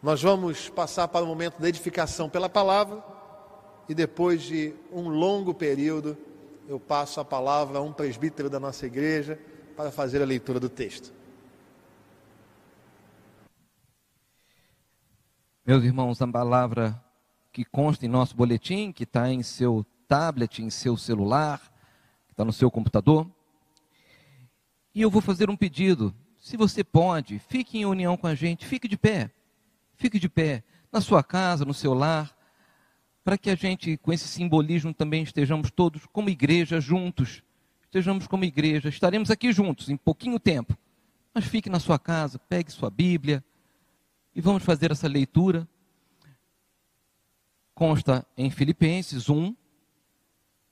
Nós vamos passar para o momento da edificação pela palavra e depois de um longo período eu passo a palavra a um presbítero da nossa igreja para fazer a leitura do texto. Meus irmãos, a palavra que consta em nosso boletim, que está em seu tablet, em seu celular, que está no seu computador. E eu vou fazer um pedido. Se você pode, fique em união com a gente, fique de pé. Fique de pé, na sua casa, no seu lar, para que a gente, com esse simbolismo, também estejamos todos como igreja juntos. Estejamos como igreja, estaremos aqui juntos em pouquinho tempo. Mas fique na sua casa, pegue sua Bíblia e vamos fazer essa leitura. Consta em Filipenses 1,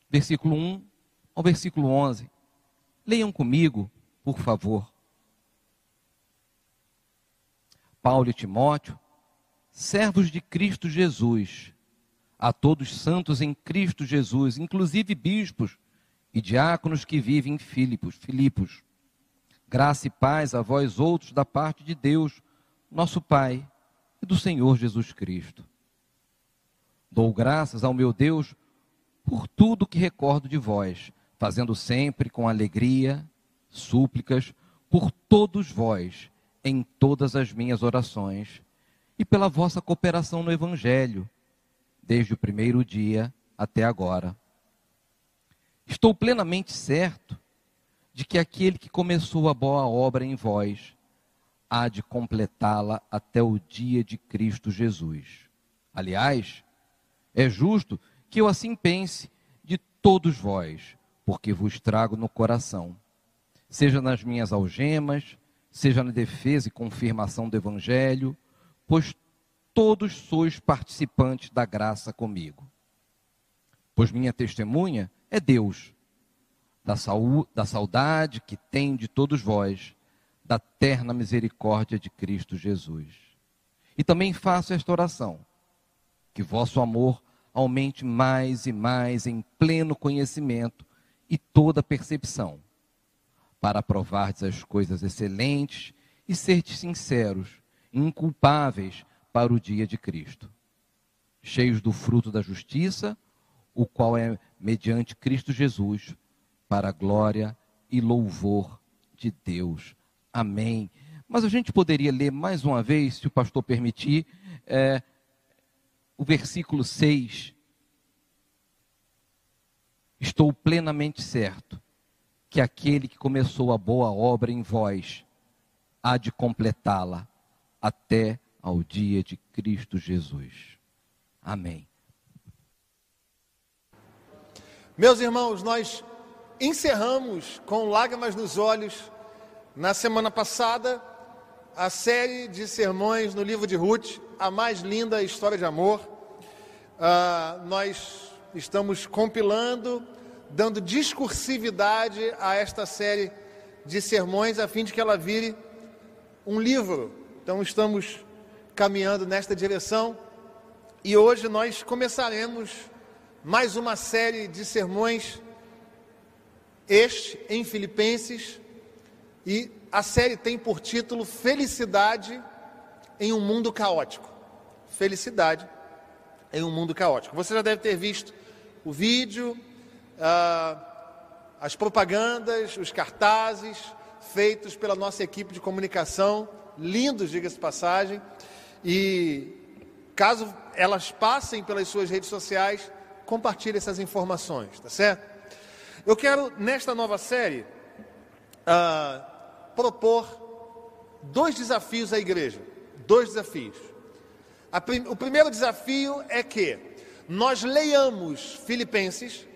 versículo 1 ao versículo 11. Leiam comigo, por favor. Paulo e Timóteo, servos de Cristo Jesus, a todos santos em Cristo Jesus, inclusive bispos e diáconos que vivem em Filipos, Filipos. Graça e paz a vós outros da parte de Deus, nosso Pai e do Senhor Jesus Cristo. Dou graças ao meu Deus por tudo que recordo de vós, fazendo sempre com alegria, súplicas por todos vós, em todas as minhas orações e pela vossa cooperação no Evangelho, desde o primeiro dia até agora. Estou plenamente certo de que aquele que começou a boa obra em vós há de completá-la até o dia de Cristo Jesus. Aliás, é justo que eu assim pense de todos vós, porque vos trago no coração, seja nas minhas algemas, seja na defesa e confirmação do Evangelho, pois todos sois participantes da graça comigo. Pois minha testemunha é Deus, da, saúde, da saudade que tem de todos vós, da terna misericórdia de Cristo Jesus. E também faço esta oração, que vosso amor aumente mais e mais em pleno conhecimento e toda percepção, para provardes as coisas excelentes e serdes sinceros inculpáveis para o dia de Cristo, cheios do fruto da justiça, o qual é mediante Cristo Jesus, para a glória e louvor de Deus. Amém. Mas a gente poderia ler mais uma vez, se o pastor permitir, é, o versículo 6. Estou plenamente certo que aquele que começou a boa obra em vós há de completá-la até ao dia de Cristo Jesus. Amém. Meus irmãos, nós encerramos com lágrimas nos olhos, na semana passada, a série de sermões no livro de Ruth, a mais linda história de amor. Uh, nós estamos compilando, dando discursividade a esta série de sermões, a fim de que ela vire um livro então estamos caminhando nesta direção e hoje nós começaremos mais uma série de sermões, este em Filipenses, e a série tem por título Felicidade em um Mundo Caótico. Felicidade em um Mundo Caótico. Você já deve ter visto o vídeo, ah, as propagandas, os cartazes feitos pela nossa equipe de comunicação lindos, diga-se passagem, e caso elas passem pelas suas redes sociais, compartilhe essas informações, tá certo? Eu quero, nesta nova série, uh, propor dois desafios à igreja. Dois desafios. Prim o primeiro desafio é que nós leiamos Filipenses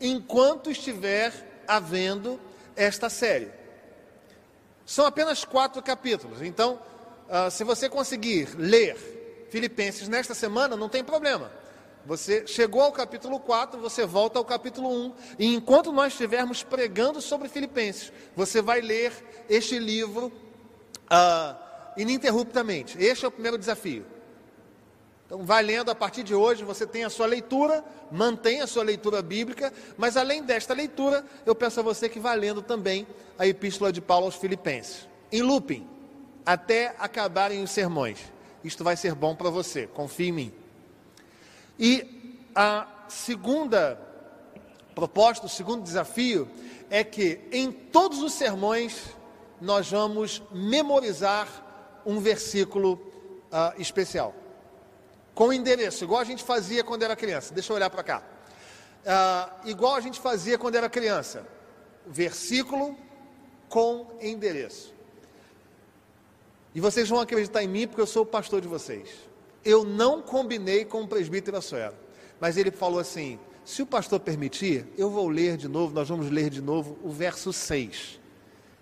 enquanto estiver havendo esta série. São apenas quatro capítulos. Então, uh, se você conseguir ler Filipenses nesta semana, não tem problema. Você chegou ao capítulo 4, você volta ao capítulo 1, e enquanto nós estivermos pregando sobre Filipenses, você vai ler este livro uh, ininterruptamente. Este é o primeiro desafio. Então, vai lendo a partir de hoje, você tem a sua leitura, mantém a sua leitura bíblica, mas além desta leitura, eu peço a você que vá lendo também a Epístola de Paulo aos Filipenses, em looping, até acabarem os sermões. isto vai ser bom para você, confie em mim. E a segunda proposta, o segundo desafio é que em todos os sermões nós vamos memorizar um versículo uh, especial, com endereço, igual a gente fazia quando era criança. Deixa eu olhar para cá. Uh, igual a gente fazia quando era criança, versículo com endereço. E vocês vão acreditar em mim porque eu sou o pastor de vocês. Eu não combinei com o presbítero Assuero, mas ele falou assim: se o pastor permitir, eu vou ler de novo, nós vamos ler de novo o verso 6.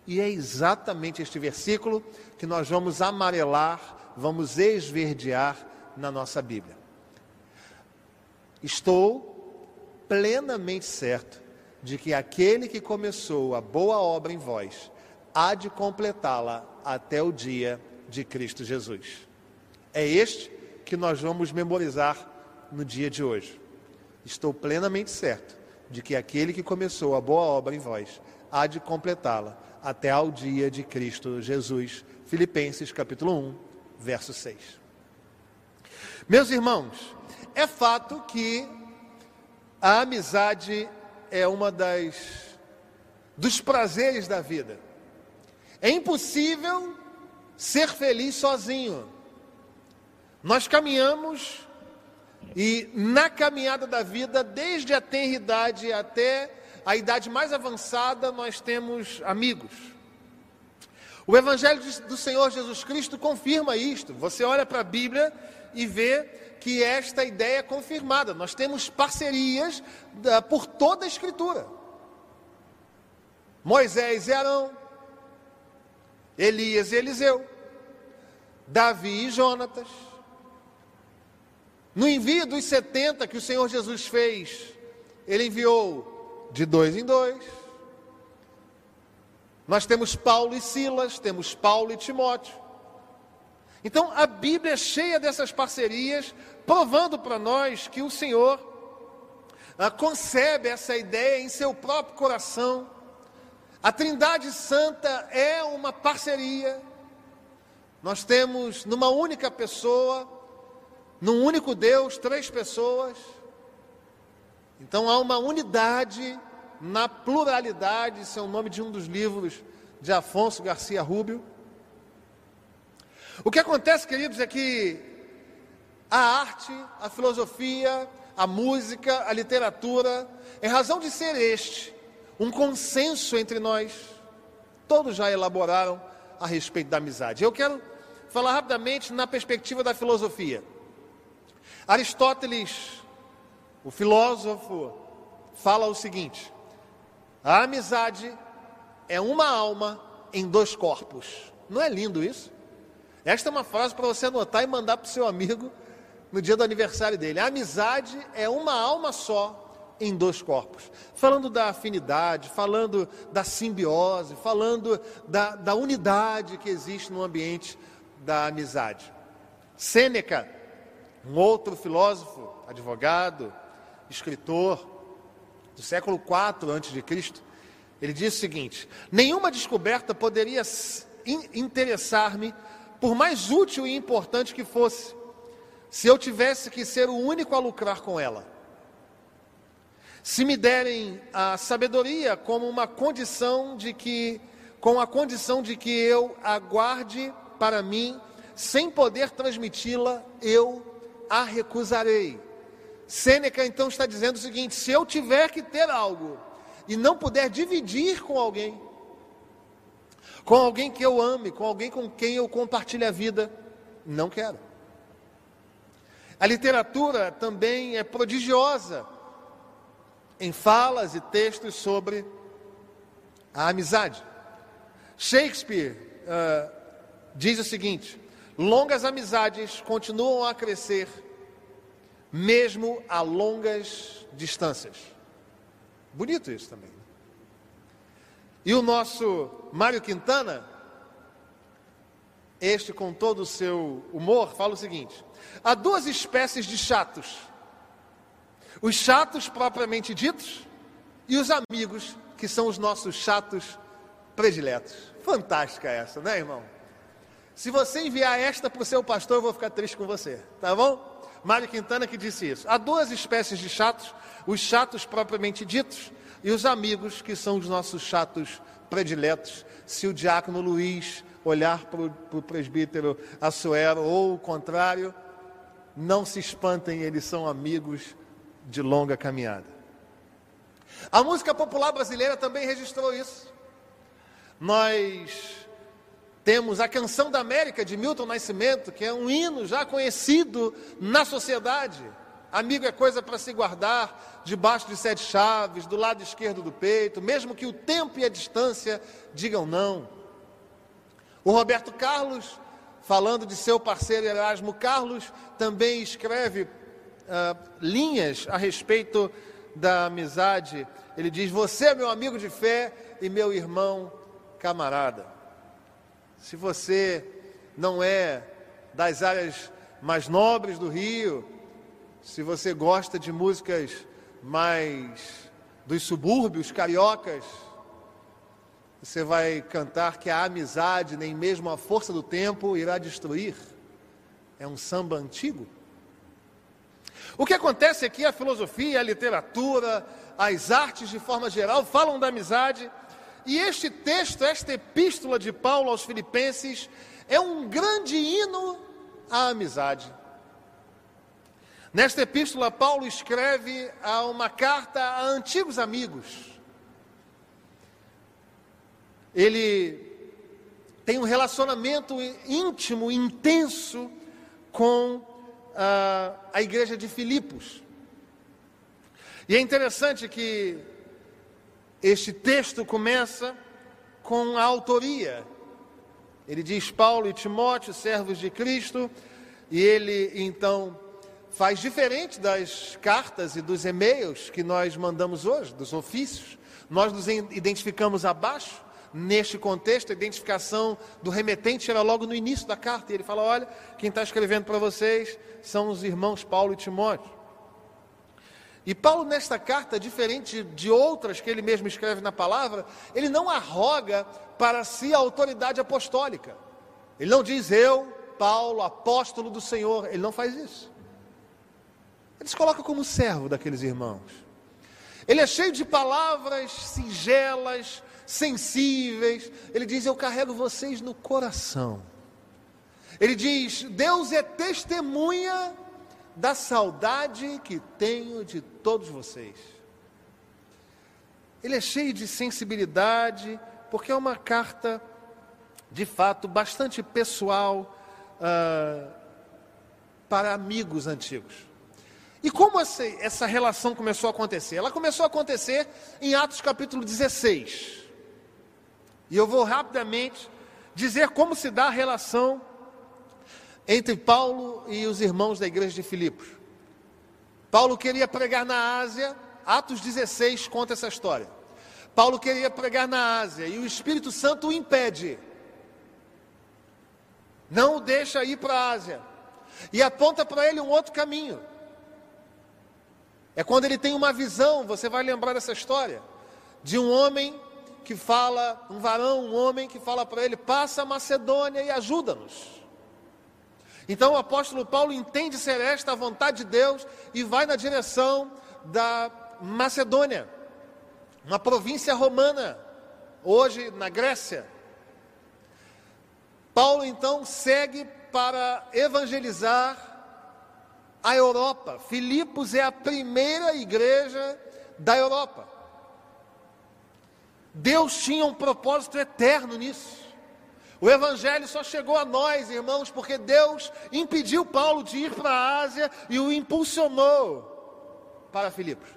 E é exatamente este versículo que nós vamos amarelar, vamos esverdear na nossa Bíblia. Estou plenamente certo de que aquele que começou a boa obra em vós há de completá-la até o dia de Cristo Jesus. É este que nós vamos memorizar no dia de hoje. Estou plenamente certo de que aquele que começou a boa obra em vós há de completá-la até ao dia de Cristo Jesus. Filipenses capítulo 1, verso 6. Meus irmãos, é fato que a amizade é uma das dos prazeres da vida. É impossível ser feliz sozinho. Nós caminhamos e na caminhada da vida, desde a tenridade até a idade mais avançada, nós temos amigos. O Evangelho do Senhor Jesus Cristo confirma isto. Você olha para a Bíblia e vê que esta ideia é confirmada. Nós temos parcerias por toda a Escritura. Moisés e Arão, Elias e Eliseu, Davi e Jonatas. No envio dos 70 que o Senhor Jesus fez, ele enviou de dois em dois. Nós temos Paulo e Silas, temos Paulo e Timóteo. Então a Bíblia é cheia dessas parcerias, provando para nós que o Senhor ah, concebe essa ideia em seu próprio coração. A Trindade Santa é uma parceria. Nós temos numa única pessoa, num único Deus, três pessoas. Então há uma unidade na pluralidade, esse é o nome de um dos livros de Afonso Garcia Rubio. O que acontece, queridos, é que a arte, a filosofia, a música, a literatura, em razão de ser este um consenso entre nós, todos já elaboraram a respeito da amizade. Eu quero falar rapidamente na perspectiva da filosofia. Aristóteles o filósofo fala o seguinte: a amizade é uma alma em dois corpos. Não é lindo isso? Esta é uma frase para você anotar e mandar para o seu amigo no dia do aniversário dele. A amizade é uma alma só em dois corpos. Falando da afinidade, falando da simbiose, falando da, da unidade que existe no ambiente da amizade. Sêneca, um outro filósofo, advogado, escritor do século IV a.C., ele diz o seguinte: nenhuma descoberta poderia interessar-me, por mais útil e importante que fosse, se eu tivesse que ser o único a lucrar com ela. Se me derem a sabedoria como uma condição de que, com a condição de que eu aguarde para mim, sem poder transmiti-la, eu a recusarei. Sêneca então está dizendo o seguinte: se eu tiver que ter algo e não puder dividir com alguém, com alguém que eu ame, com alguém com quem eu compartilhe a vida, não quero. A literatura também é prodigiosa em falas e textos sobre a amizade. Shakespeare uh, diz o seguinte: longas amizades continuam a crescer mesmo a longas distâncias. Bonito isso também. E o nosso Mário Quintana, este com todo o seu humor, fala o seguinte: há duas espécies de chatos. Os chatos propriamente ditos e os amigos, que são os nossos chatos prediletos. Fantástica essa, né, irmão? Se você enviar esta para o seu pastor, eu vou ficar triste com você, tá bom? Mário Quintana que disse isso. Há duas espécies de chatos: os chatos propriamente ditos e os amigos, que são os nossos chatos prediletos. Se o diácono Luiz olhar para o presbítero Assuero ou o contrário, não se espantem, eles são amigos de longa caminhada. A música popular brasileira também registrou isso. Nós temos a Canção da América de Milton Nascimento, que é um hino já conhecido na sociedade. Amigo é coisa para se guardar debaixo de sete chaves, do lado esquerdo do peito, mesmo que o tempo e a distância digam não. O Roberto Carlos, falando de seu parceiro Erasmo Carlos, também escreve uh, linhas a respeito da amizade. Ele diz: Você é meu amigo de fé e meu irmão camarada. Se você não é das áreas mais nobres do Rio, se você gosta de músicas mais dos subúrbios cariocas, você vai cantar que a amizade, nem mesmo a força do tempo, irá destruir. É um samba antigo. O que acontece aqui, a filosofia, a literatura, as artes de forma geral falam da amizade, e este texto, esta epístola de Paulo aos Filipenses, é um grande hino à amizade. Nesta epístola, Paulo escreve uma carta a antigos amigos ele tem um relacionamento íntimo, intenso com a, a igreja de Filipos. E é interessante que este texto começa com a autoria. Ele diz Paulo e Timóteo, servos de Cristo, e ele então faz diferente das cartas e dos e-mails que nós mandamos hoje, dos ofícios. Nós nos identificamos abaixo, Neste contexto, a identificação do remetente era logo no início da carta. E ele fala: Olha, quem está escrevendo para vocês são os irmãos Paulo e Timóteo. E Paulo, nesta carta, diferente de outras que ele mesmo escreve na palavra, ele não arroga para si a autoridade apostólica. Ele não diz eu, Paulo, apóstolo do Senhor. Ele não faz isso. Ele se coloca como servo daqueles irmãos. Ele é cheio de palavras singelas, sensíveis. Ele diz: Eu carrego vocês no coração. Ele diz: Deus é testemunha da saudade que tenho de todos vocês. Ele é cheio de sensibilidade, porque é uma carta, de fato, bastante pessoal uh, para amigos antigos. E como essa, essa relação começou a acontecer? Ela começou a acontecer em Atos capítulo 16. E eu vou rapidamente dizer como se dá a relação entre Paulo e os irmãos da igreja de Filipos. Paulo queria pregar na Ásia, Atos 16 conta essa história. Paulo queria pregar na Ásia e o Espírito Santo o impede. Não o deixa ir para a Ásia. E aponta para ele um outro caminho. É quando ele tem uma visão, você vai lembrar dessa história, de um homem que fala, um varão, um homem que fala para ele: passa a Macedônia e ajuda-nos. Então o apóstolo Paulo entende ser esta a vontade de Deus e vai na direção da Macedônia, uma província romana, hoje na Grécia. Paulo então segue para evangelizar a Europa. Filipos é a primeira igreja da Europa. Deus tinha um propósito eterno nisso. O Evangelho só chegou a nós, irmãos, porque Deus impediu Paulo de ir para a Ásia e o impulsionou para Filipos.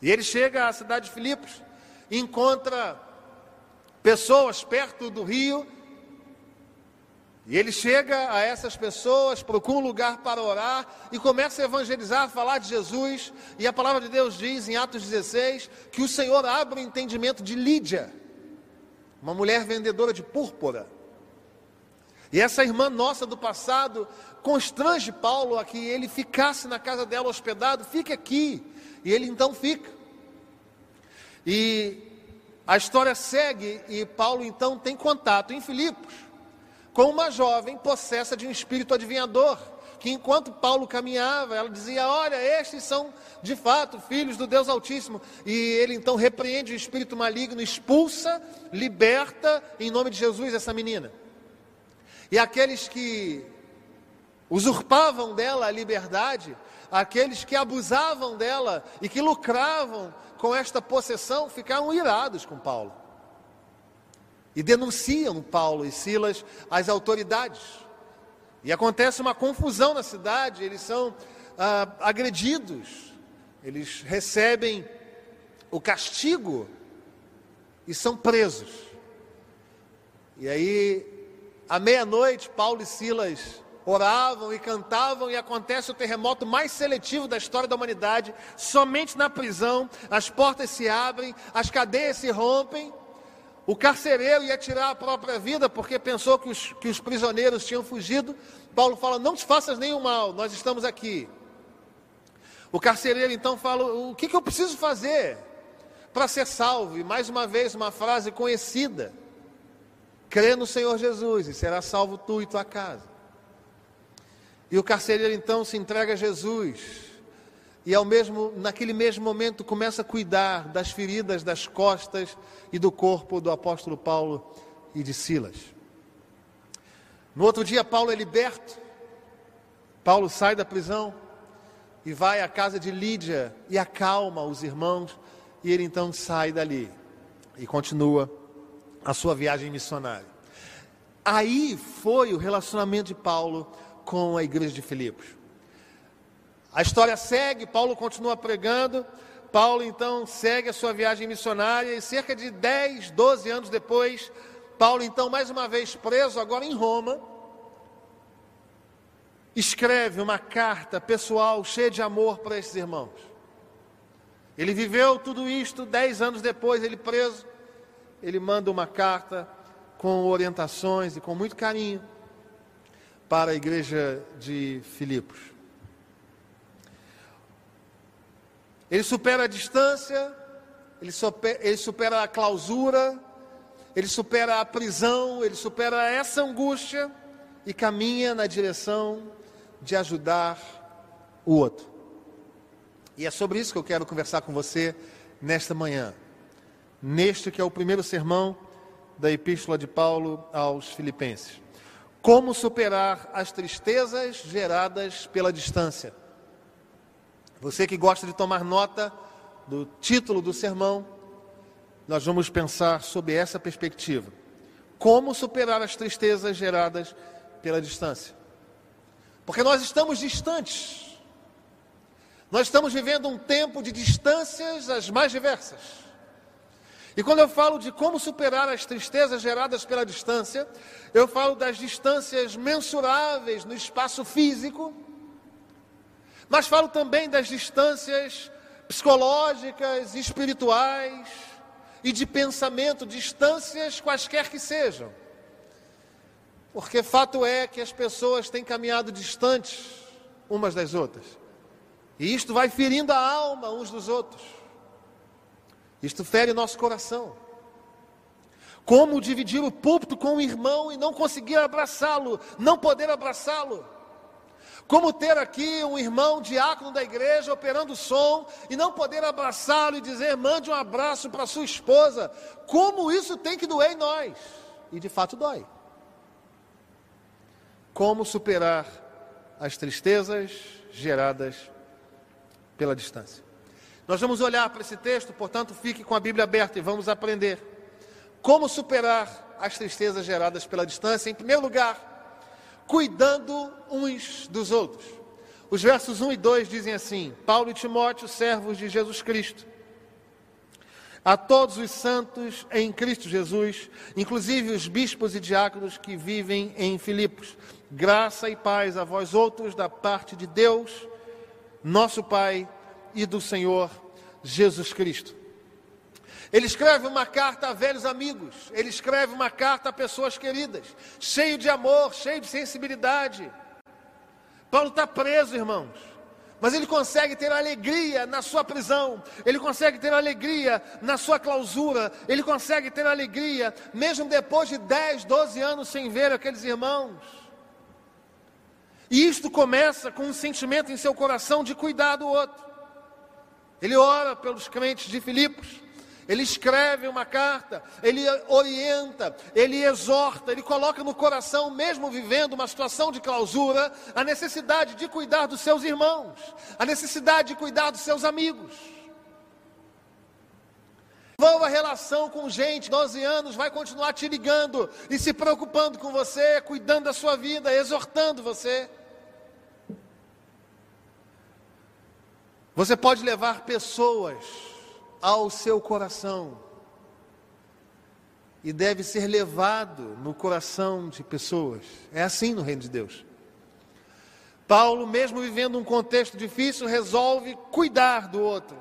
E ele chega à cidade de Filipos, encontra pessoas perto do rio e ele chega a essas pessoas, procura um lugar para orar e começa a evangelizar, a falar de Jesus. E a palavra de Deus diz em Atos 16 que o Senhor abre o entendimento de Lídia, uma mulher vendedora de púrpura. E essa irmã nossa do passado constrange Paulo a que ele ficasse na casa dela hospedado, fique aqui. E ele então fica. E a história segue e Paulo então tem contato em Filipos com uma jovem possessa de um espírito adivinhador, que enquanto Paulo caminhava, ela dizia: Olha, estes são de fato filhos do Deus Altíssimo. E ele então repreende o espírito maligno, expulsa, liberta em nome de Jesus essa menina. E aqueles que usurpavam dela a liberdade, aqueles que abusavam dela e que lucravam com esta possessão, ficaram irados com Paulo. E denunciam Paulo e Silas às autoridades. E acontece uma confusão na cidade, eles são ah, agredidos, eles recebem o castigo e são presos. E aí, à meia-noite, Paulo e Silas oravam e cantavam, e acontece o terremoto mais seletivo da história da humanidade. Somente na prisão, as portas se abrem, as cadeias se rompem. O carcereiro ia tirar a própria vida porque pensou que os, que os prisioneiros tinham fugido. Paulo fala: Não te faças nenhum mal, nós estamos aqui. O carcereiro então fala: O que, que eu preciso fazer para ser salvo? E mais uma vez, uma frase conhecida: Crê no Senhor Jesus e será salvo tu e tua casa. E o carcereiro então se entrega a Jesus. E ao mesmo, naquele mesmo momento começa a cuidar das feridas das costas e do corpo do apóstolo Paulo e de Silas. No outro dia, Paulo é liberto. Paulo sai da prisão e vai à casa de Lídia e acalma os irmãos. E ele então sai dali e continua a sua viagem missionária. Aí foi o relacionamento de Paulo com a igreja de Filipos. A história segue, Paulo continua pregando, Paulo então segue a sua viagem missionária e cerca de 10, 12 anos depois, Paulo então mais uma vez preso, agora em Roma, escreve uma carta pessoal cheia de amor para esses irmãos. Ele viveu tudo isto, dez anos depois, ele preso, ele manda uma carta com orientações e com muito carinho para a igreja de Filipos. Ele supera a distância, ele supera, ele supera a clausura, ele supera a prisão, ele supera essa angústia e caminha na direção de ajudar o outro. E é sobre isso que eu quero conversar com você nesta manhã. Neste que é o primeiro sermão da Epístola de Paulo aos Filipenses. Como superar as tristezas geradas pela distância. Você que gosta de tomar nota do título do sermão, nós vamos pensar sobre essa perspectiva. Como superar as tristezas geradas pela distância. Porque nós estamos distantes. Nós estamos vivendo um tempo de distâncias as mais diversas. E quando eu falo de como superar as tristezas geradas pela distância, eu falo das distâncias mensuráveis no espaço físico, mas falo também das distâncias psicológicas, espirituais e de pensamento, distâncias quaisquer que sejam. Porque fato é que as pessoas têm caminhado distantes umas das outras. E isto vai ferindo a alma uns dos outros. Isto fere nosso coração. Como dividir o púlpito com o irmão e não conseguir abraçá-lo, não poder abraçá-lo? Como ter aqui um irmão diácono da igreja operando o som e não poder abraçá-lo e dizer, mande um abraço para sua esposa? Como isso tem que doer em nós? E de fato dói. Como superar as tristezas geradas pela distância? Nós vamos olhar para esse texto, portanto, fique com a Bíblia aberta e vamos aprender como superar as tristezas geradas pela distância. Em primeiro lugar, cuidando uns dos outros. Os versos 1 e 2 dizem assim: Paulo e Timóteo, servos de Jesus Cristo. A todos os santos em Cristo Jesus, inclusive os bispos e diáconos que vivem em Filipos, graça e paz a vós outros da parte de Deus, nosso Pai e do Senhor Jesus Cristo. Ele escreve uma carta a velhos amigos, ele escreve uma carta a pessoas queridas, cheio de amor, cheio de sensibilidade. Paulo está preso, irmãos, mas ele consegue ter alegria na sua prisão, ele consegue ter alegria na sua clausura, ele consegue ter alegria mesmo depois de 10, 12 anos sem ver aqueles irmãos. E isto começa com um sentimento em seu coração de cuidar do outro. Ele ora pelos crentes de Filipos, ele escreve uma carta, ele orienta, ele exorta, ele coloca no coração, mesmo vivendo uma situação de clausura, a necessidade de cuidar dos seus irmãos, a necessidade de cuidar dos seus amigos. Envolva relação com gente, 12 anos, vai continuar te ligando e se preocupando com você, cuidando da sua vida, exortando você. Você pode levar pessoas ao seu coração e deve ser levado no coração de pessoas. É assim no reino de Deus. Paulo, mesmo vivendo um contexto difícil, resolve cuidar do outro.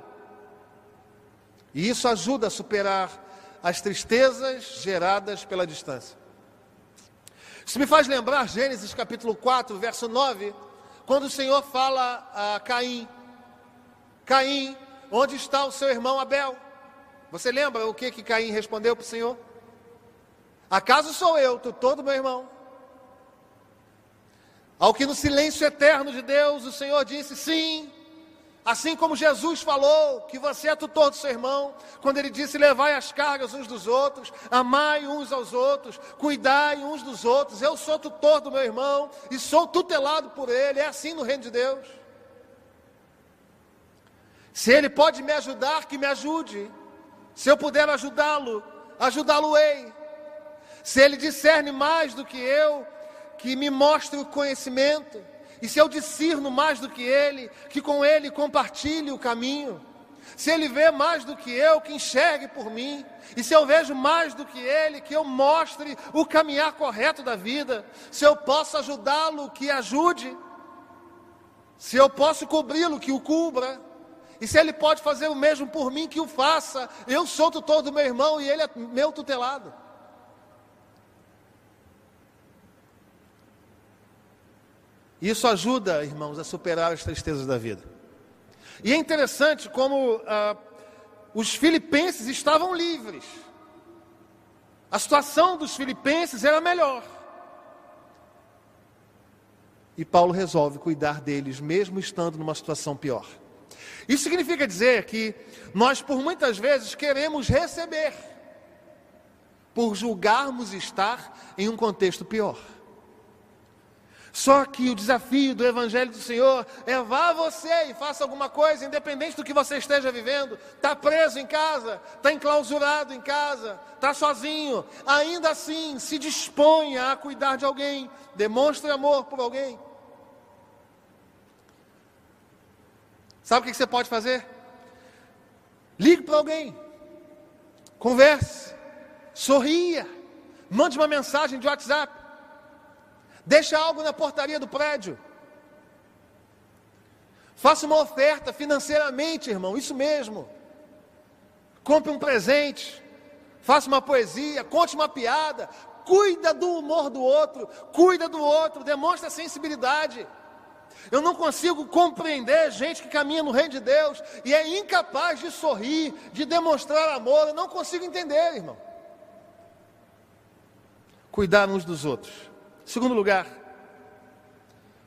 E isso ajuda a superar as tristezas geradas pela distância. Isso me faz lembrar Gênesis capítulo 4, verso 9, quando o Senhor fala a Caim: Caim, Onde está o seu irmão Abel? Você lembra o que, que Caim respondeu para o Senhor? Acaso sou eu, tutor do meu irmão? Ao que no silêncio eterno de Deus o Senhor disse: Sim, assim como Jesus falou que você é tutor do seu irmão, quando ele disse: Levai as cargas uns dos outros, amai uns aos outros, cuidai uns dos outros. Eu sou tutor do meu irmão e sou tutelado por ele. É assim no reino de Deus. Se ele pode me ajudar, que me ajude. Se eu puder ajudá-lo, ajudá-lo-ei. Se ele discerne mais do que eu, que me mostre o conhecimento. E se eu discerno mais do que ele, que com ele compartilhe o caminho. Se ele vê mais do que eu, que enxergue por mim. E se eu vejo mais do que ele, que eu mostre o caminhar correto da vida. Se eu posso ajudá-lo, que ajude. Se eu posso cobri-lo, que o cubra. E se ele pode fazer o mesmo por mim, que o faça. Eu sou tutor do meu irmão e ele é meu tutelado. Isso ajuda, irmãos, a superar as tristezas da vida. E é interessante como ah, os filipenses estavam livres. A situação dos filipenses era melhor. E Paulo resolve cuidar deles, mesmo estando numa situação pior. Isso significa dizer que nós, por muitas vezes, queremos receber, por julgarmos estar em um contexto pior. Só que o desafio do Evangelho do Senhor é vá você e faça alguma coisa, independente do que você esteja vivendo. Está preso em casa, está enclausurado em casa, está sozinho. Ainda assim, se disponha a cuidar de alguém, demonstre amor por alguém. Sabe o que você pode fazer? Ligue para alguém, converse, sorria, mande uma mensagem de WhatsApp, deixa algo na portaria do prédio. Faça uma oferta financeiramente, irmão, isso mesmo. Compre um presente, faça uma poesia, conte uma piada, cuida do humor do outro, cuida do outro, demonstra sensibilidade. Eu não consigo compreender gente que caminha no reino de Deus e é incapaz de sorrir, de demonstrar amor. Eu não consigo entender, irmão. Cuidar uns dos outros. Segundo lugar,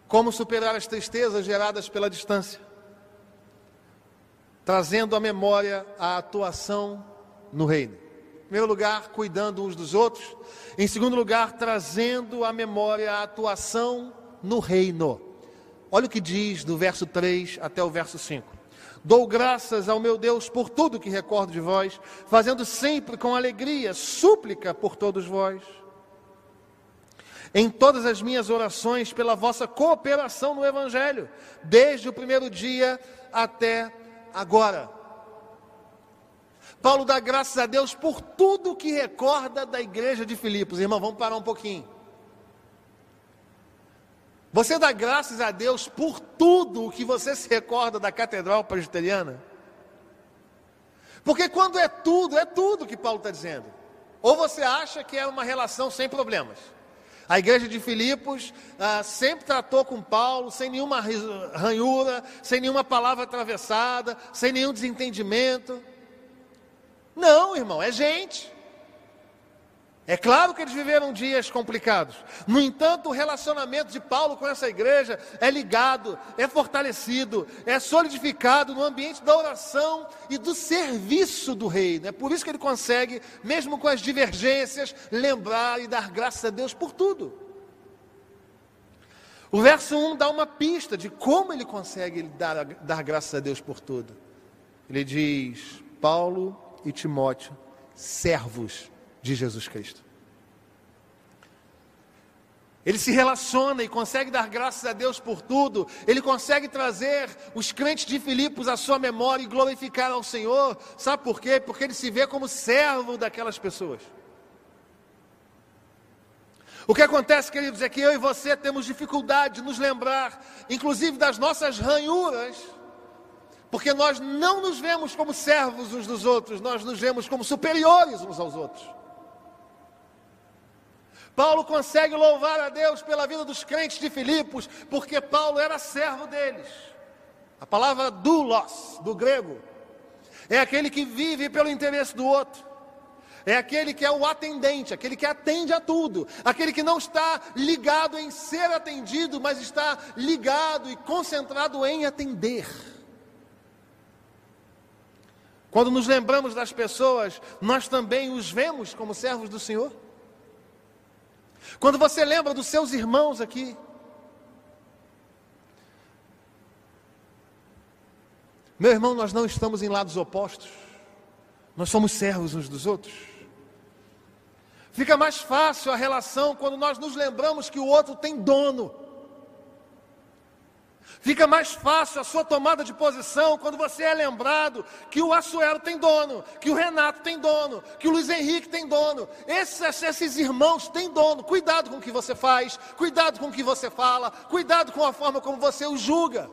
como superar as tristezas geradas pela distância? Trazendo à memória a atuação no reino. Primeiro lugar, cuidando uns dos outros. Em segundo lugar, trazendo à memória a atuação no reino. Olha o que diz do verso 3 até o verso 5. Dou graças ao meu Deus por tudo que recordo de vós, fazendo sempre com alegria súplica por todos vós. Em todas as minhas orações pela vossa cooperação no Evangelho, desde o primeiro dia até agora. Paulo dá graças a Deus por tudo que recorda da igreja de Filipos. Irmão, vamos parar um pouquinho. Você dá graças a Deus por tudo o que você se recorda da catedral presbiteriana? Porque quando é tudo, é tudo que Paulo está dizendo. Ou você acha que é uma relação sem problemas. A igreja de Filipos ah, sempre tratou com Paulo sem nenhuma ranhura, sem nenhuma palavra atravessada, sem nenhum desentendimento. Não, irmão, é gente. É claro que eles viveram dias complicados. No entanto, o relacionamento de Paulo com essa igreja é ligado, é fortalecido, é solidificado no ambiente da oração e do serviço do reino. É por isso que ele consegue, mesmo com as divergências, lembrar e dar graças a Deus por tudo. O verso 1 dá uma pista de como ele consegue dar, dar graças a Deus por tudo. Ele diz: Paulo e Timóteo, servos de Jesus Cristo. Ele se relaciona e consegue dar graças a Deus por tudo. Ele consegue trazer os crentes de Filipos à sua memória e glorificar ao Senhor. Sabe por quê? Porque ele se vê como servo daquelas pessoas. O que acontece, queridos, é que eu e você temos dificuldade de nos lembrar, inclusive das nossas ranhuras, porque nós não nos vemos como servos uns dos outros, nós nos vemos como superiores uns aos outros. Paulo consegue louvar a Deus pela vida dos crentes de Filipos, porque Paulo era servo deles. A palavra doulos, do grego, é aquele que vive pelo interesse do outro. É aquele que é o atendente, aquele que atende a tudo, aquele que não está ligado em ser atendido, mas está ligado e concentrado em atender. Quando nos lembramos das pessoas, nós também os vemos como servos do Senhor. Quando você lembra dos seus irmãos aqui, meu irmão, nós não estamos em lados opostos, nós somos servos uns dos outros. Fica mais fácil a relação quando nós nos lembramos que o outro tem dono. Fica mais fácil a sua tomada de posição quando você é lembrado que o Assuero tem dono, que o Renato tem dono, que o Luiz Henrique tem dono. Esses, esses irmãos têm dono. Cuidado com o que você faz, cuidado com o que você fala, cuidado com a forma como você os julga.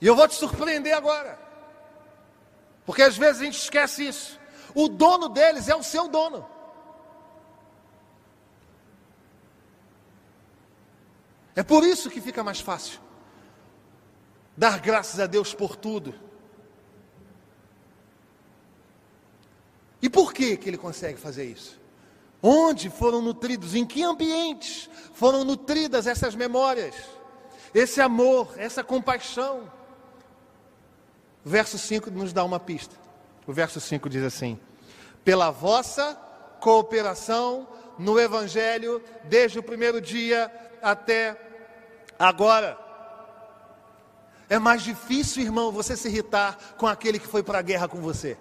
E eu vou te surpreender agora, porque às vezes a gente esquece isso. O dono deles é o seu dono. É por isso que fica mais fácil dar graças a Deus por tudo. E por que que ele consegue fazer isso? Onde foram nutridos, em que ambientes foram nutridas essas memórias, esse amor, essa compaixão? O verso 5 nos dá uma pista. O verso 5 diz assim: Pela vossa cooperação no Evangelho, desde o primeiro dia até Agora, é mais difícil, irmão, você se irritar com aquele que foi para a guerra com você.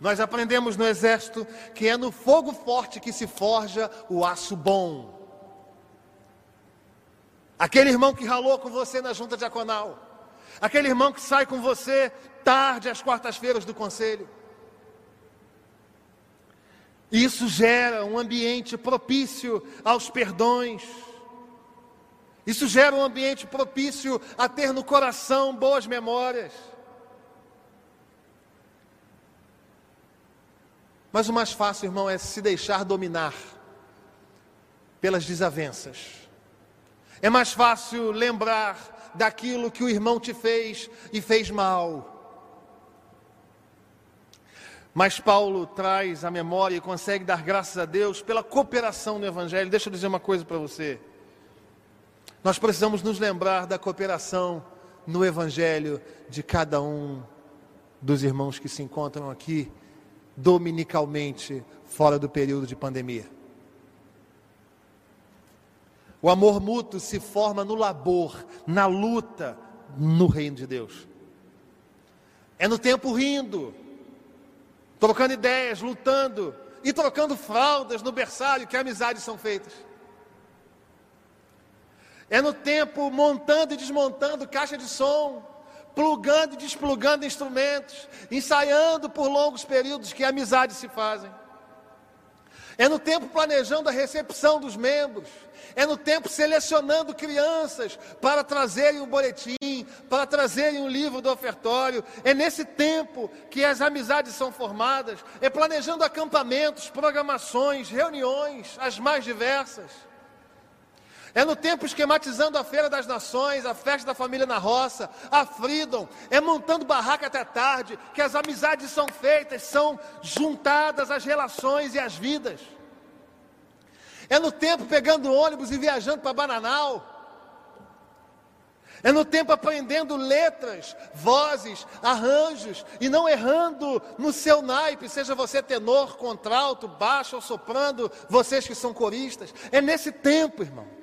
Nós aprendemos no exército que é no fogo forte que se forja o aço bom. Aquele irmão que ralou com você na junta diaconal. Aquele irmão que sai com você tarde às quartas-feiras do conselho. Isso gera um ambiente propício aos perdões isso gera um ambiente propício a ter no coração boas memórias. Mas o mais fácil, irmão, é se deixar dominar pelas desavenças. É mais fácil lembrar daquilo que o irmão te fez e fez mal. Mas Paulo traz a memória e consegue dar graças a Deus pela cooperação no Evangelho. Deixa eu dizer uma coisa para você. Nós precisamos nos lembrar da cooperação no Evangelho de cada um dos irmãos que se encontram aqui dominicalmente fora do período de pandemia. O amor mútuo se forma no labor, na luta no reino de Deus. É no tempo rindo, trocando ideias, lutando e trocando fraldas no berçário que amizades são feitas. É no tempo montando e desmontando caixa de som, plugando e desplugando instrumentos, ensaiando por longos períodos que amizades se fazem. É no tempo planejando a recepção dos membros. É no tempo selecionando crianças para trazerem o boletim, para trazerem um livro do ofertório. É nesse tempo que as amizades são formadas. É planejando acampamentos, programações, reuniões, as mais diversas. É no tempo esquematizando a Feira das Nações, a festa da família na roça, a Freedom. É montando barraca até tarde que as amizades são feitas, são juntadas as relações e as vidas. É no tempo pegando ônibus e viajando para Bananal. É no tempo aprendendo letras, vozes, arranjos e não errando no seu naipe, seja você tenor, contralto, baixo ou soprando, vocês que são coristas. É nesse tempo, irmão.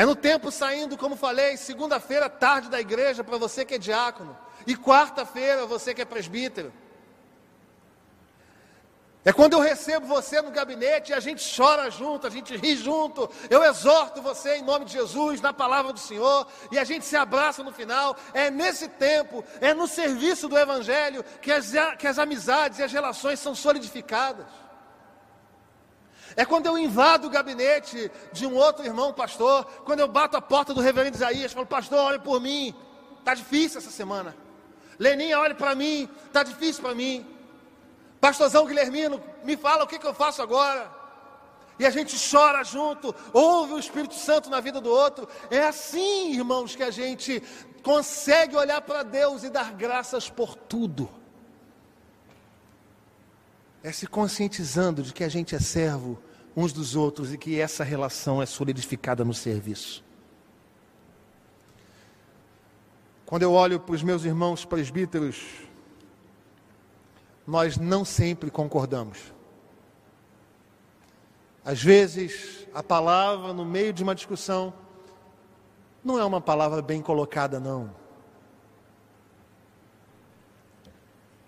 É no tempo saindo, como falei, segunda-feira, tarde da igreja, para você que é diácono, e quarta-feira, você que é presbítero. É quando eu recebo você no gabinete e a gente chora junto, a gente ri junto. Eu exorto você em nome de Jesus, na palavra do Senhor, e a gente se abraça no final. É nesse tempo, é no serviço do Evangelho que as, que as amizades e as relações são solidificadas. É quando eu invado o gabinete de um outro irmão pastor, quando eu bato a porta do reverendo Isaías, falo, pastor, olhe por mim, está difícil essa semana. Leninha, olhe para mim, está difícil para mim. Pastorzão Guilhermino, me fala o que, que eu faço agora. E a gente chora junto, ouve o Espírito Santo na vida do outro. É assim, irmãos, que a gente consegue olhar para Deus e dar graças por tudo. É se conscientizando de que a gente é servo uns dos outros e que essa relação é solidificada no serviço. Quando eu olho para os meus irmãos presbíteros, nós não sempre concordamos. Às vezes, a palavra no meio de uma discussão não é uma palavra bem colocada, não.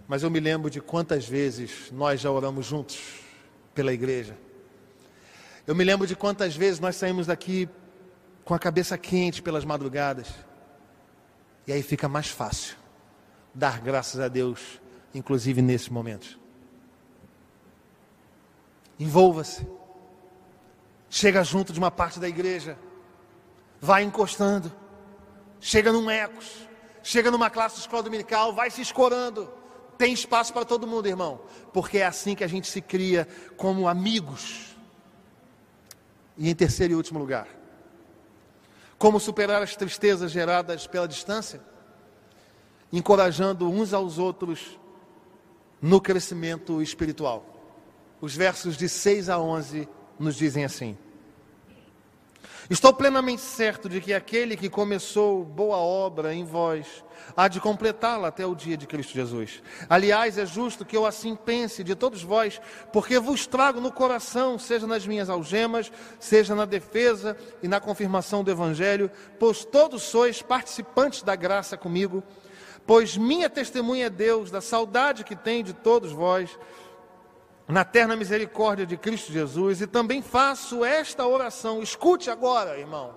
Mas eu me lembro de quantas vezes nós já oramos juntos pela igreja. Eu me lembro de quantas vezes nós saímos daqui com a cabeça quente pelas madrugadas. E aí fica mais fácil dar graças a Deus inclusive nesses momentos. Envolva-se. Chega junto de uma parte da igreja. Vai encostando. Chega num ecos. Chega numa classe de escola dominical. Vai se escorando. Tem espaço para todo mundo, irmão. Porque é assim que a gente se cria como amigos. E em terceiro e último lugar. Como superar as tristezas geradas pela distância? Encorajando uns aos outros no crescimento espiritual. Os versos de 6 a 11 nos dizem assim: Estou plenamente certo de que aquele que começou boa obra em vós há de completá-la até o dia de Cristo Jesus. Aliás, é justo que eu assim pense de todos vós, porque vos trago no coração, seja nas minhas algemas, seja na defesa e na confirmação do Evangelho, pois todos sois participantes da graça comigo pois minha testemunha é Deus da saudade que tem de todos vós, na terna misericórdia de Cristo Jesus, e também faço esta oração, escute agora, irmão.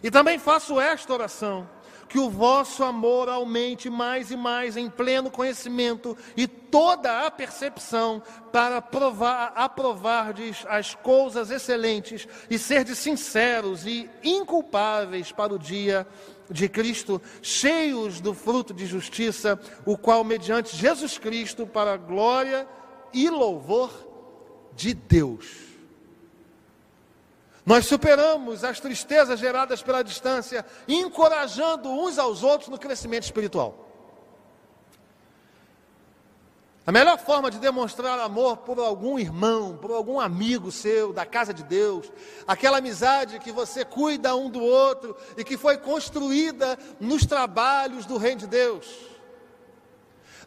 E também faço esta oração, que o vosso amor aumente mais e mais em pleno conhecimento e toda a percepção para provar, aprovardes as coisas excelentes e serdes sinceros e inculpáveis para o dia de Cristo, cheios do fruto de justiça, o qual, mediante Jesus Cristo, para a glória e louvor de Deus. Nós superamos as tristezas geradas pela distância, encorajando uns aos outros no crescimento espiritual. A melhor forma de demonstrar amor por algum irmão, por algum amigo seu, da casa de Deus, aquela amizade que você cuida um do outro e que foi construída nos trabalhos do Reino de Deus.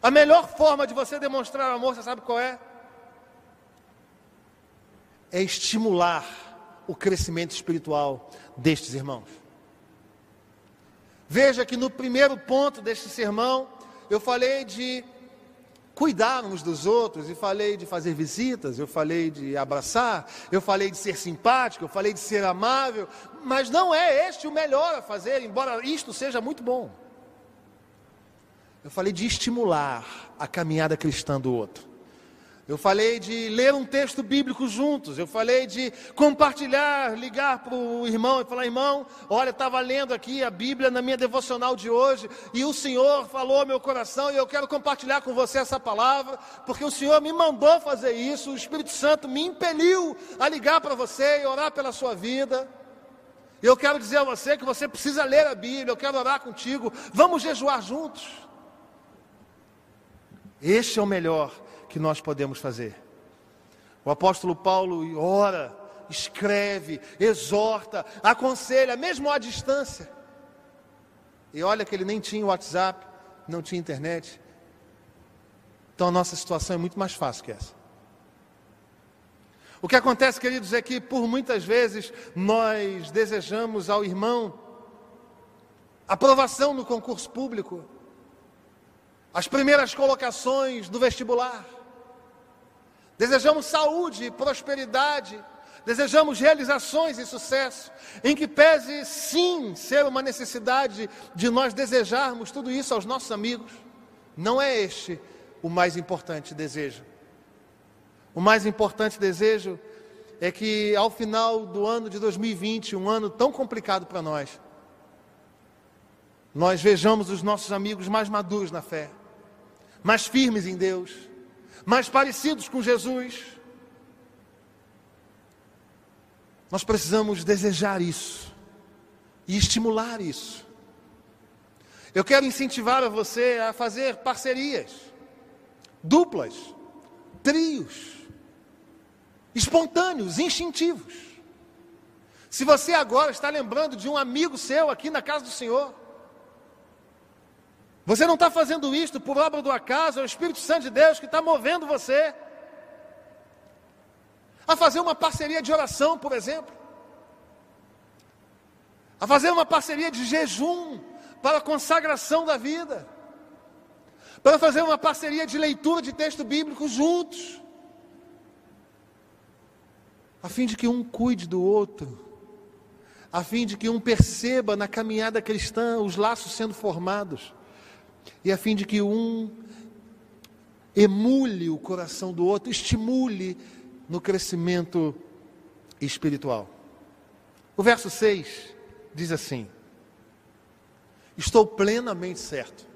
A melhor forma de você demonstrar amor, você sabe qual é? É estimular o crescimento espiritual destes irmãos. Veja que no primeiro ponto deste sermão, eu falei de cuidar uns dos outros, e falei de fazer visitas, eu falei de abraçar, eu falei de ser simpático, eu falei de ser amável, mas não é este o melhor a fazer, embora isto seja muito bom. Eu falei de estimular a caminhada cristã do outro. Eu falei de ler um texto bíblico juntos. Eu falei de compartilhar, ligar para o irmão e falar: irmão, olha, estava lendo aqui a Bíblia na minha devocional de hoje e o Senhor falou meu coração e eu quero compartilhar com você essa palavra, porque o Senhor me mandou fazer isso. O Espírito Santo me impeliu a ligar para você e orar pela sua vida. Eu quero dizer a você que você precisa ler a Bíblia. Eu quero orar contigo. Vamos jejuar juntos. Este é o melhor que nós podemos fazer. O apóstolo Paulo ora, escreve, exorta, aconselha, mesmo à distância. E olha que ele nem tinha WhatsApp, não tinha internet. Então a nossa situação é muito mais fácil que essa. O que acontece, queridos, é que por muitas vezes nós desejamos ao irmão aprovação no concurso público, as primeiras colocações do vestibular. Desejamos saúde e prosperidade. Desejamos realizações e sucesso, em que pese sim ser uma necessidade de nós desejarmos tudo isso aos nossos amigos, não é este o mais importante desejo. O mais importante desejo é que ao final do ano de 2020, um ano tão complicado para nós, nós vejamos os nossos amigos mais maduros na fé, mais firmes em Deus, mais parecidos com Jesus. Nós precisamos desejar isso e estimular isso. Eu quero incentivar a você a fazer parcerias, duplas, trios, espontâneos, instintivos. Se você agora está lembrando de um amigo seu aqui na casa do Senhor, você não está fazendo isto por obra do acaso, é o Espírito Santo de Deus que está movendo você a fazer uma parceria de oração, por exemplo, a fazer uma parceria de jejum para a consagração da vida, para fazer uma parceria de leitura de texto bíblico juntos, a fim de que um cuide do outro, a fim de que um perceba na caminhada cristã os laços sendo formados e a fim de que um emule o coração do outro, estimule no crescimento espiritual. O verso 6 diz assim: Estou plenamente certo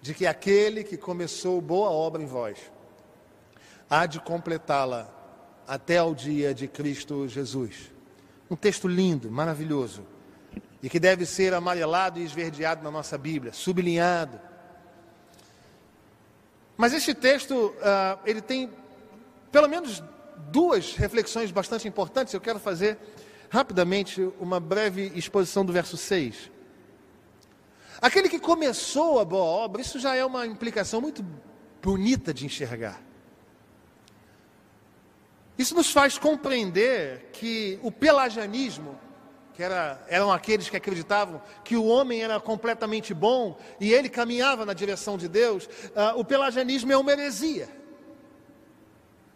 de que aquele que começou boa obra em vós há de completá-la até ao dia de Cristo Jesus. Um texto lindo, maravilhoso e que deve ser amarelado e esverdeado na nossa Bíblia, sublinhado. Mas este texto, uh, ele tem pelo menos duas reflexões bastante importantes. Eu quero fazer rapidamente uma breve exposição do verso 6. Aquele que começou a boa obra, isso já é uma implicação muito bonita de enxergar. Isso nos faz compreender que o pelagianismo que era, eram aqueles que acreditavam que o homem era completamente bom e ele caminhava na direção de Deus, uh, o pelagianismo é uma heresia.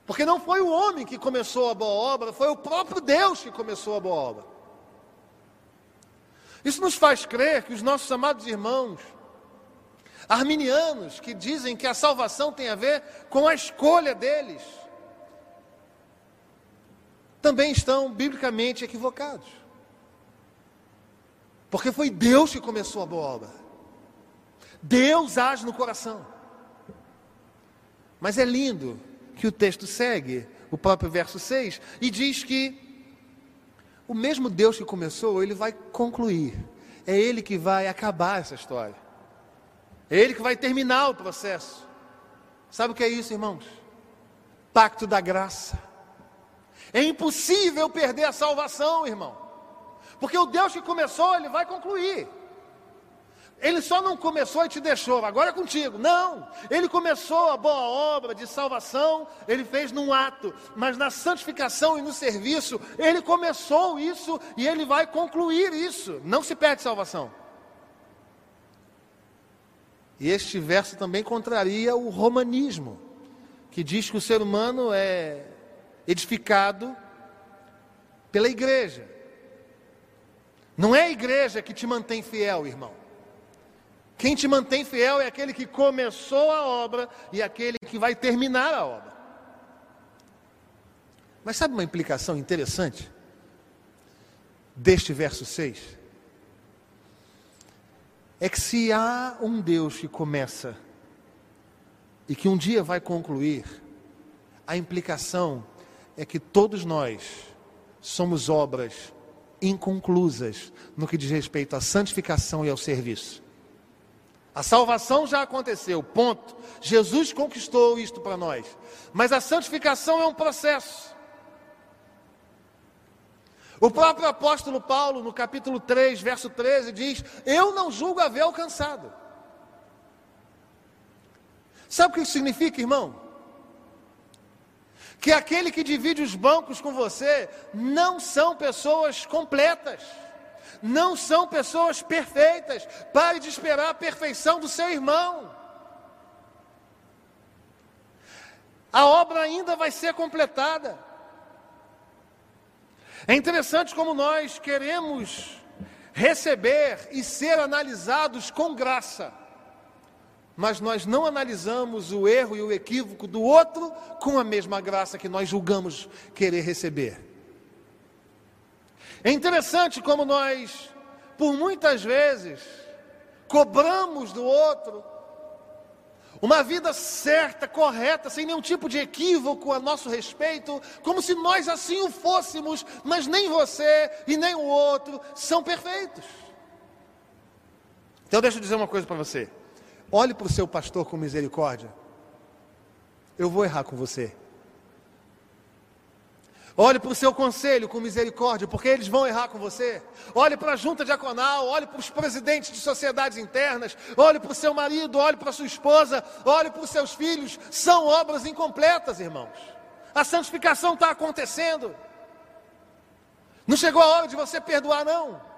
Porque não foi o homem que começou a boa obra, foi o próprio Deus que começou a boa obra. Isso nos faz crer que os nossos amados irmãos, arminianos, que dizem que a salvação tem a ver com a escolha deles, também estão biblicamente equivocados. Porque foi Deus que começou a boa obra. Deus age no coração. Mas é lindo que o texto segue, o próprio verso 6, e diz que o mesmo Deus que começou, ele vai concluir. É ele que vai acabar essa história. É ele que vai terminar o processo. Sabe o que é isso, irmãos? Pacto da graça. É impossível perder a salvação, irmão. Porque o Deus que começou, ele vai concluir. Ele só não começou e te deixou, agora é contigo. Não, ele começou a boa obra de salvação, ele fez num ato, mas na santificação e no serviço, ele começou isso e ele vai concluir isso. Não se perde salvação. E este verso também contraria o romanismo, que diz que o ser humano é edificado pela igreja. Não é a igreja que te mantém fiel, irmão. Quem te mantém fiel é aquele que começou a obra e aquele que vai terminar a obra. Mas sabe uma implicação interessante deste verso 6? É que se há um Deus que começa e que um dia vai concluir, a implicação é que todos nós somos obras inconclusas no que diz respeito à santificação e ao serviço. A salvação já aconteceu, ponto. Jesus conquistou isto para nós. Mas a santificação é um processo. O próprio apóstolo Paulo, no capítulo 3, verso 13, diz: Eu não julgo haver alcançado. Sabe o que isso significa, irmão? Que aquele que divide os bancos com você não são pessoas completas, não são pessoas perfeitas. Pare de esperar a perfeição do seu irmão. A obra ainda vai ser completada. É interessante como nós queremos receber e ser analisados com graça mas nós não analisamos o erro e o equívoco do outro com a mesma graça que nós julgamos querer receber. É interessante como nós, por muitas vezes, cobramos do outro uma vida certa, correta, sem nenhum tipo de equívoco a nosso respeito, como se nós assim o fôssemos, mas nem você e nem o outro são perfeitos. Então, deixa eu dizer uma coisa para você. Olhe para o seu pastor com misericórdia. Eu vou errar com você. Olhe para o seu conselho com misericórdia, porque eles vão errar com você. Olhe para a junta diaconal, olhe para os presidentes de sociedades internas, olhe para o seu marido, olhe para a sua esposa, olhe para os seus filhos. São obras incompletas, irmãos. A santificação está acontecendo. Não chegou a hora de você perdoar, não.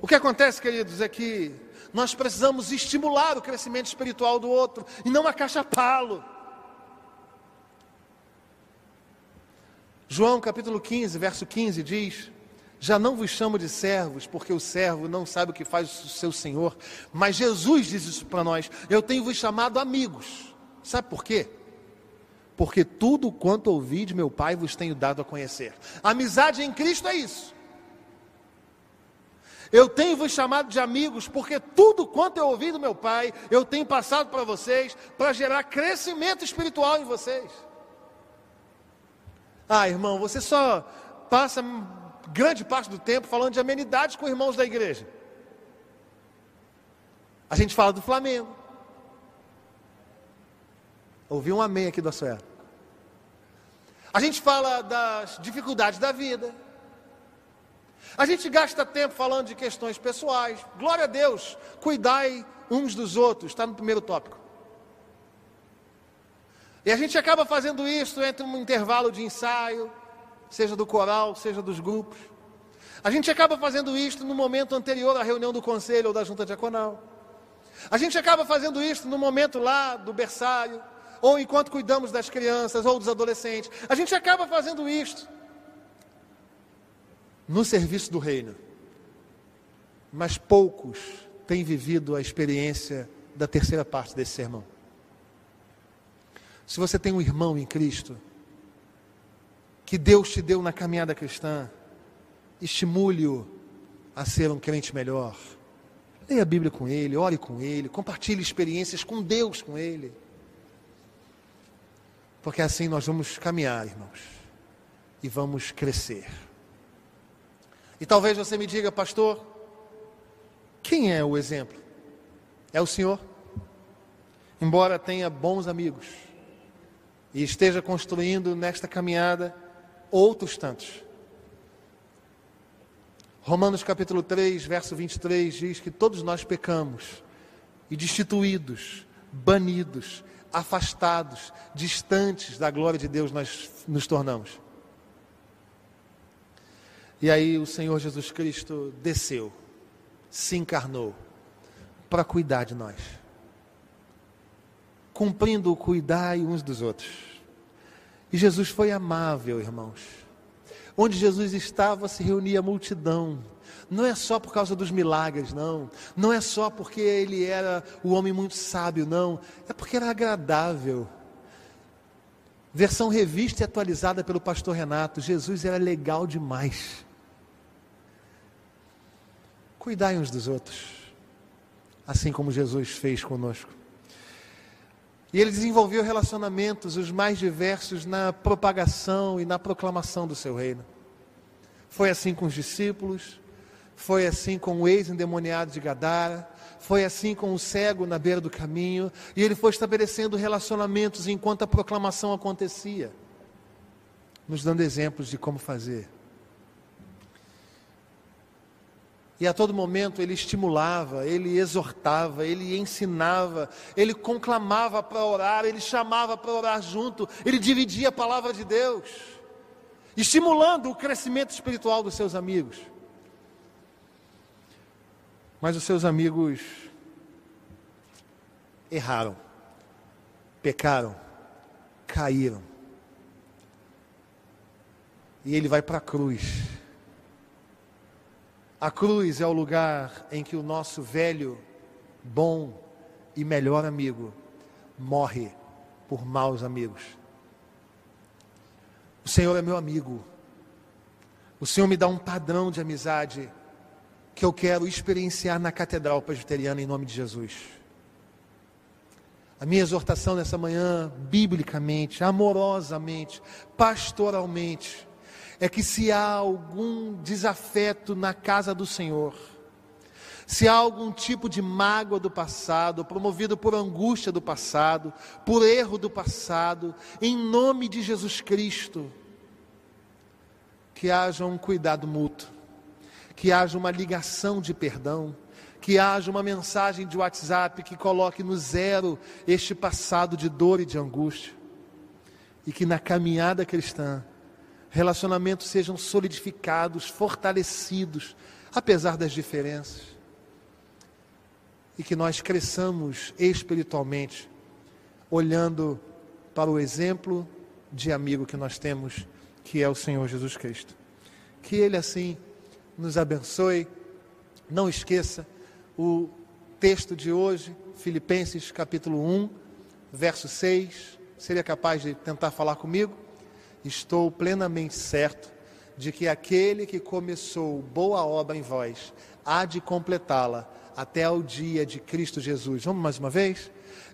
O que acontece, queridos, é que nós precisamos estimular o crescimento espiritual do outro e não acachapá-lo. João capítulo 15, verso 15 diz: Já não vos chamo de servos, porque o servo não sabe o que faz o seu senhor, mas Jesus diz isso para nós: Eu tenho vos chamado amigos. Sabe por quê? Porque tudo quanto ouvi de meu Pai vos tenho dado a conhecer. amizade em Cristo é isso. Eu tenho vos chamado de amigos, porque tudo quanto eu ouvi do meu Pai, eu tenho passado para vocês, para gerar crescimento espiritual em vocês. Ah, irmão, você só passa grande parte do tempo falando de amenidades com irmãos da igreja. A gente fala do Flamengo. Ouvi um amém aqui do Açoé. A gente fala das dificuldades da vida. A gente gasta tempo falando de questões pessoais. Glória a Deus, cuidai uns dos outros, está no primeiro tópico. E a gente acaba fazendo isso entre um intervalo de ensaio, seja do coral, seja dos grupos. A gente acaba fazendo isso no momento anterior à reunião do conselho ou da junta diaconal. A gente acaba fazendo isso no momento lá do berçário, ou enquanto cuidamos das crianças ou dos adolescentes. A gente acaba fazendo isso no serviço do reino. Mas poucos têm vivido a experiência da terceira parte desse sermão. Se você tem um irmão em Cristo, que Deus te deu na caminhada cristã, estimule-o a ser um crente melhor. Leia a Bíblia com ele, ore com ele, compartilhe experiências com Deus com ele. Porque assim nós vamos caminhar, irmãos, e vamos crescer. E talvez você me diga, pastor, quem é o exemplo? É o Senhor. Embora tenha bons amigos e esteja construindo nesta caminhada outros tantos. Romanos capítulo 3, verso 23 diz que todos nós pecamos e destituídos, banidos, afastados, distantes da glória de Deus nós nos tornamos. E aí o Senhor Jesus Cristo desceu, se encarnou para cuidar de nós, cumprindo o cuidar uns dos outros. E Jesus foi amável, irmãos. Onde Jesus estava, se reunia a multidão. Não é só por causa dos milagres, não. Não é só porque ele era o homem muito sábio, não. É porque era agradável. Versão revista e atualizada pelo pastor Renato. Jesus era legal demais. Cuidai uns dos outros, assim como Jesus fez conosco. E ele desenvolveu relacionamentos os mais diversos na propagação e na proclamação do seu reino. Foi assim com os discípulos, foi assim com o ex-endemoniado de Gadara, foi assim com o cego na beira do caminho, e ele foi estabelecendo relacionamentos enquanto a proclamação acontecia, nos dando exemplos de como fazer. E a todo momento ele estimulava, ele exortava, ele ensinava, ele conclamava para orar, ele chamava para orar junto, ele dividia a palavra de Deus, estimulando o crescimento espiritual dos seus amigos. Mas os seus amigos erraram, pecaram, caíram. E ele vai para a cruz a cruz é o lugar em que o nosso velho, bom e melhor amigo morre por maus amigos. O Senhor é meu amigo. O Senhor me dá um padrão de amizade que eu quero experienciar na Catedral Presbiteriana em nome de Jesus. A minha exortação nessa manhã, biblicamente, amorosamente, pastoralmente, é que se há algum desafeto na casa do Senhor, se há algum tipo de mágoa do passado, promovido por angústia do passado, por erro do passado, em nome de Jesus Cristo, que haja um cuidado mútuo, que haja uma ligação de perdão, que haja uma mensagem de WhatsApp que coloque no zero este passado de dor e de angústia, e que na caminhada cristã relacionamentos sejam solidificados, fortalecidos, apesar das diferenças. E que nós cresçamos espiritualmente, olhando para o exemplo de amigo que nós temos, que é o Senhor Jesus Cristo. Que Ele assim nos abençoe. Não esqueça o texto de hoje, Filipenses capítulo 1, verso 6. Seria capaz de tentar falar comigo? Estou plenamente certo de que aquele que começou boa obra em vós há de completá-la até ao dia de Cristo Jesus. Vamos mais uma vez?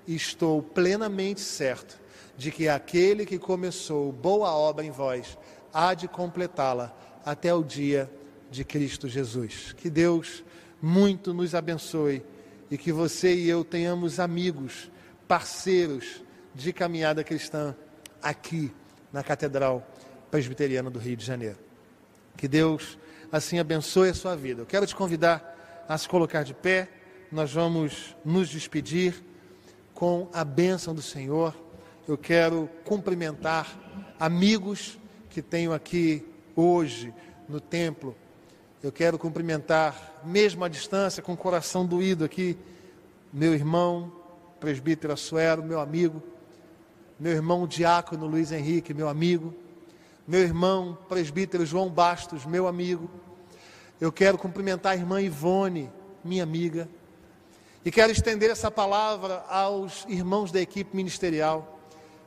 Estou plenamente certo de que aquele que começou boa obra em vós há de completá-la até o dia de Cristo Jesus. Que Deus muito nos abençoe e que você e eu tenhamos amigos, parceiros de caminhada cristã aqui na Catedral Presbiteriana do Rio de Janeiro. Que Deus assim abençoe a sua vida. Eu quero te convidar a se colocar de pé. Nós vamos nos despedir com a bênção do Senhor. Eu quero cumprimentar amigos que tenho aqui hoje no templo. Eu quero cumprimentar, mesmo à distância, com o coração doído aqui, meu irmão, presbítero Assuero, meu amigo meu irmão diácono Luiz Henrique, meu amigo, meu irmão presbítero João Bastos, meu amigo. Eu quero cumprimentar a irmã Ivone, minha amiga. E quero estender essa palavra aos irmãos da equipe ministerial,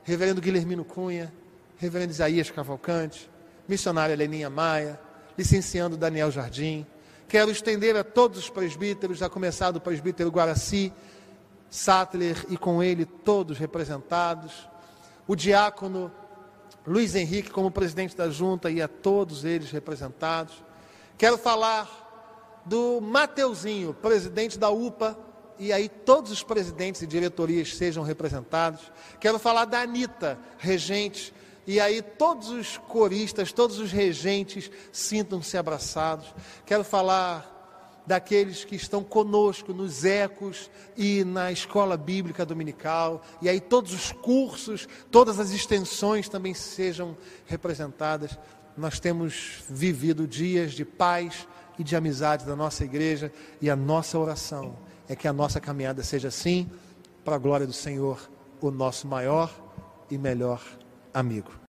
Reverendo Guilhermino Cunha, Reverendo Isaías Cavalcante, missionária Leninha Maia, licenciando Daniel Jardim. Quero estender a todos os presbíteros, a começar do presbítero Guaraci, Sattler e com ele todos representados, o diácono Luiz Henrique como presidente da junta e a todos eles representados. Quero falar do Mateuzinho, presidente da UPA, e aí todos os presidentes e diretorias sejam representados. Quero falar da Anitta, regente, e aí todos os coristas, todos os regentes sintam-se abraçados. Quero falar daqueles que estão conosco nos ecos e na escola bíblica dominical, e aí todos os cursos, todas as extensões também sejam representadas. Nós temos vivido dias de paz e de amizade da nossa igreja, e a nossa oração é que a nossa caminhada seja assim, para a glória do Senhor, o nosso maior e melhor amigo.